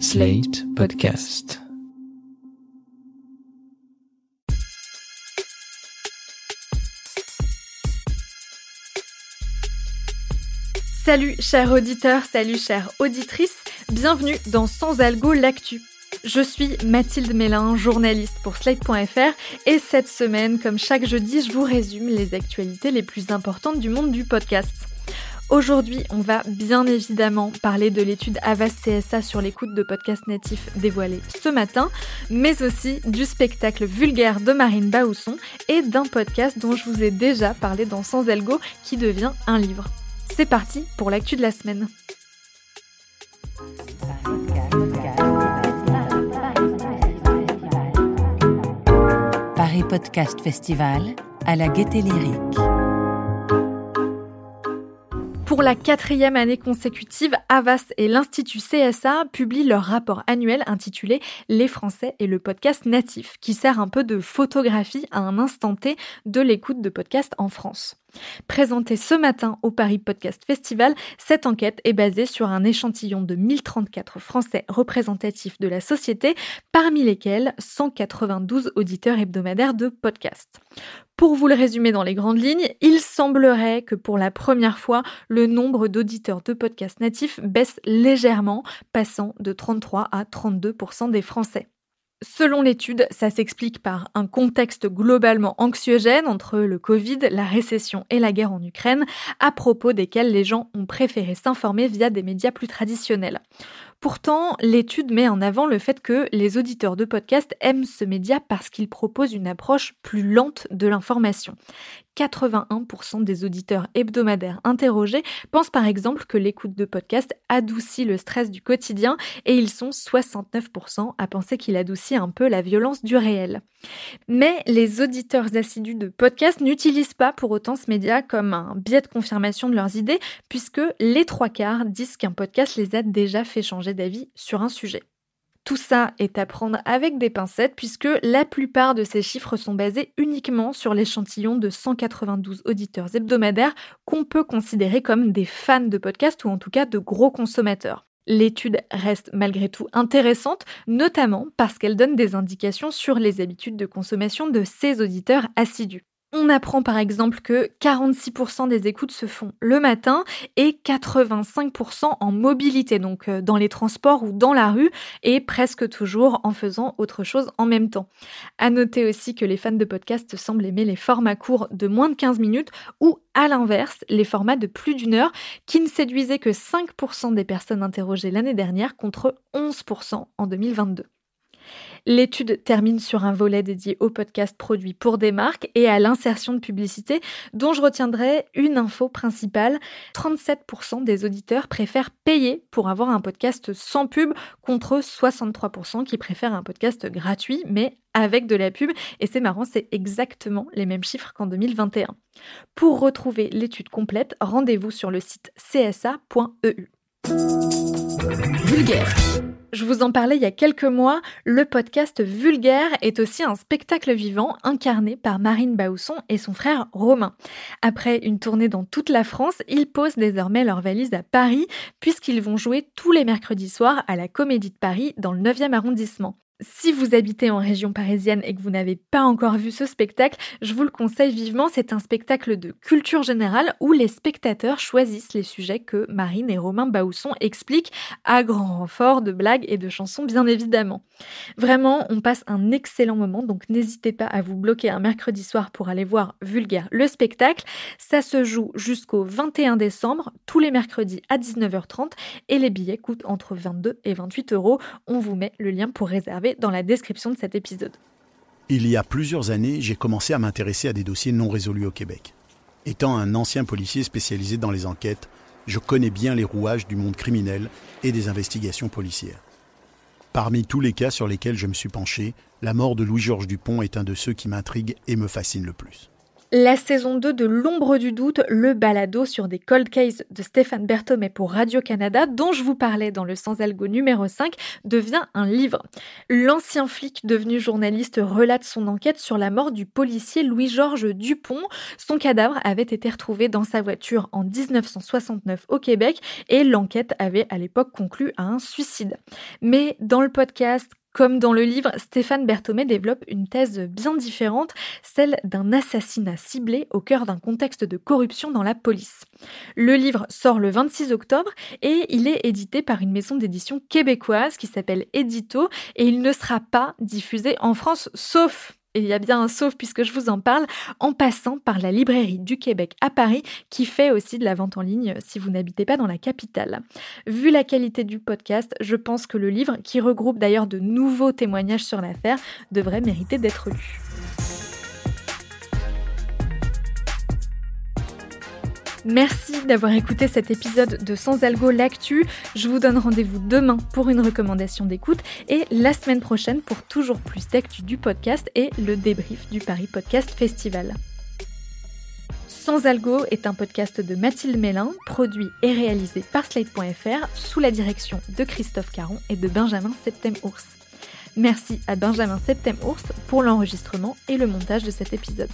Slate Podcast. Salut chers auditeurs, salut chères auditrices, bienvenue dans Sans Algo l'actu. Je suis Mathilde Mélin, journaliste pour Slate.fr et cette semaine, comme chaque jeudi, je vous résume les actualités les plus importantes du monde du podcast. Aujourd'hui, on va bien évidemment parler de l'étude Avast CSA sur l'écoute de podcasts natifs dévoilée ce matin, mais aussi du spectacle vulgaire de Marine Baousson et d'un podcast dont je vous ai déjà parlé dans Sans Algo qui devient un livre. C'est parti pour l'actu de la semaine. Paris Podcast Festival à la Gaieté Lyrique. Pour la quatrième année consécutive, Avas et l'Institut CSA publient leur rapport annuel intitulé Les Français et le podcast natif, qui sert un peu de photographie à un instant T de l'écoute de podcasts en France. Présentée ce matin au Paris Podcast Festival, cette enquête est basée sur un échantillon de 1034 Français représentatifs de la société, parmi lesquels 192 auditeurs hebdomadaires de podcasts. Pour vous le résumer dans les grandes lignes, il semblerait que pour la première fois, le nombre d'auditeurs de podcasts natifs baisse légèrement, passant de 33 à 32% des Français. Selon l'étude, ça s'explique par un contexte globalement anxiogène entre le Covid, la récession et la guerre en Ukraine, à propos desquels les gens ont préféré s'informer via des médias plus traditionnels. Pourtant, l'étude met en avant le fait que les auditeurs de podcasts aiment ce média parce qu'il propose une approche plus lente de l'information. 81% des auditeurs hebdomadaires interrogés pensent par exemple que l'écoute de podcasts adoucit le stress du quotidien et ils sont 69% à penser qu'il adoucit un peu la violence du réel. Mais les auditeurs assidus de podcasts n'utilisent pas pour autant ce média comme un biais de confirmation de leurs idées puisque les trois quarts disent qu'un podcast les a déjà fait changer d'avis sur un sujet. Tout ça est à prendre avec des pincettes puisque la plupart de ces chiffres sont basés uniquement sur l'échantillon de 192 auditeurs hebdomadaires qu'on peut considérer comme des fans de podcasts ou en tout cas de gros consommateurs. L'étude reste malgré tout intéressante, notamment parce qu'elle donne des indications sur les habitudes de consommation de ces auditeurs assidus. On apprend par exemple que 46% des écoutes se font le matin et 85% en mobilité, donc euh, dans les transports ou dans la rue, et presque toujours en faisant autre chose en même temps. À noter aussi que les fans de podcast semblent aimer les formats courts de moins de 15 minutes ou à l'inverse, les formats de plus d'une heure qui ne séduisaient que 5% des personnes interrogées l'année dernière contre 11% en 2022. L'étude termine sur un volet dédié au podcast produit pour des marques et à l'insertion de publicité, dont je retiendrai une info principale. 37% des auditeurs préfèrent payer pour avoir un podcast sans pub contre 63% qui préfèrent un podcast gratuit mais avec de la pub. Et c'est marrant, c'est exactement les mêmes chiffres qu'en 2021. Pour retrouver l'étude complète, rendez-vous sur le site csa.eu. Vulgaire. Je vous en parlais il y a quelques mois, le podcast Vulgaire est aussi un spectacle vivant incarné par Marine Baousson et son frère Romain. Après une tournée dans toute la France, ils posent désormais leur valise à Paris puisqu'ils vont jouer tous les mercredis soirs à la Comédie de Paris dans le 9e arrondissement. Si vous habitez en région parisienne et que vous n'avez pas encore vu ce spectacle, je vous le conseille vivement. C'est un spectacle de culture générale où les spectateurs choisissent les sujets que Marine et Romain Baousson expliquent à grand renfort de blagues et de chansons, bien évidemment. Vraiment, on passe un excellent moment, donc n'hésitez pas à vous bloquer un mercredi soir pour aller voir Vulgaire le spectacle. Ça se joue jusqu'au 21 décembre, tous les mercredis à 19h30 et les billets coûtent entre 22 et 28 euros. On vous met le lien pour réserver dans la description de cet épisode. Il y a plusieurs années, j'ai commencé à m'intéresser à des dossiers non résolus au Québec. Étant un ancien policier spécialisé dans les enquêtes, je connais bien les rouages du monde criminel et des investigations policières. Parmi tous les cas sur lesquels je me suis penché, la mort de Louis-Georges Dupont est un de ceux qui m'intrigue et me fascine le plus. La saison 2 de L'ombre du doute, le balado sur des cold cases de Stéphane Berthomé pour Radio-Canada, dont je vous parlais dans le Sans Algo numéro 5, devient un livre. L'ancien flic devenu journaliste relate son enquête sur la mort du policier Louis-Georges Dupont. Son cadavre avait été retrouvé dans sa voiture en 1969 au Québec et l'enquête avait à l'époque conclu à un suicide. Mais dans le podcast, comme dans le livre, Stéphane Berthomé développe une thèse bien différente, celle d'un assassinat ciblé au cœur d'un contexte de corruption dans la police. Le livre sort le 26 octobre et il est édité par une maison d'édition québécoise qui s'appelle Edito et il ne sera pas diffusé en France sauf il y a bien un sauf puisque je vous en parle, en passant par la librairie du Québec à Paris, qui fait aussi de la vente en ligne si vous n'habitez pas dans la capitale. Vu la qualité du podcast, je pense que le livre, qui regroupe d'ailleurs de nouveaux témoignages sur l'affaire, devrait mériter d'être lu. Merci d'avoir écouté cet épisode de Sans Algo L'actu. Je vous donne rendez-vous demain pour une recommandation d'écoute et la semaine prochaine pour toujours plus d'actu du podcast et le débrief du Paris Podcast Festival. Sans Algo est un podcast de Mathilde Mélin, produit et réalisé par Slate.fr sous la direction de Christophe Caron et de Benjamin Septem-Ours. Merci à Benjamin Septem-Ours pour l'enregistrement et le montage de cet épisode.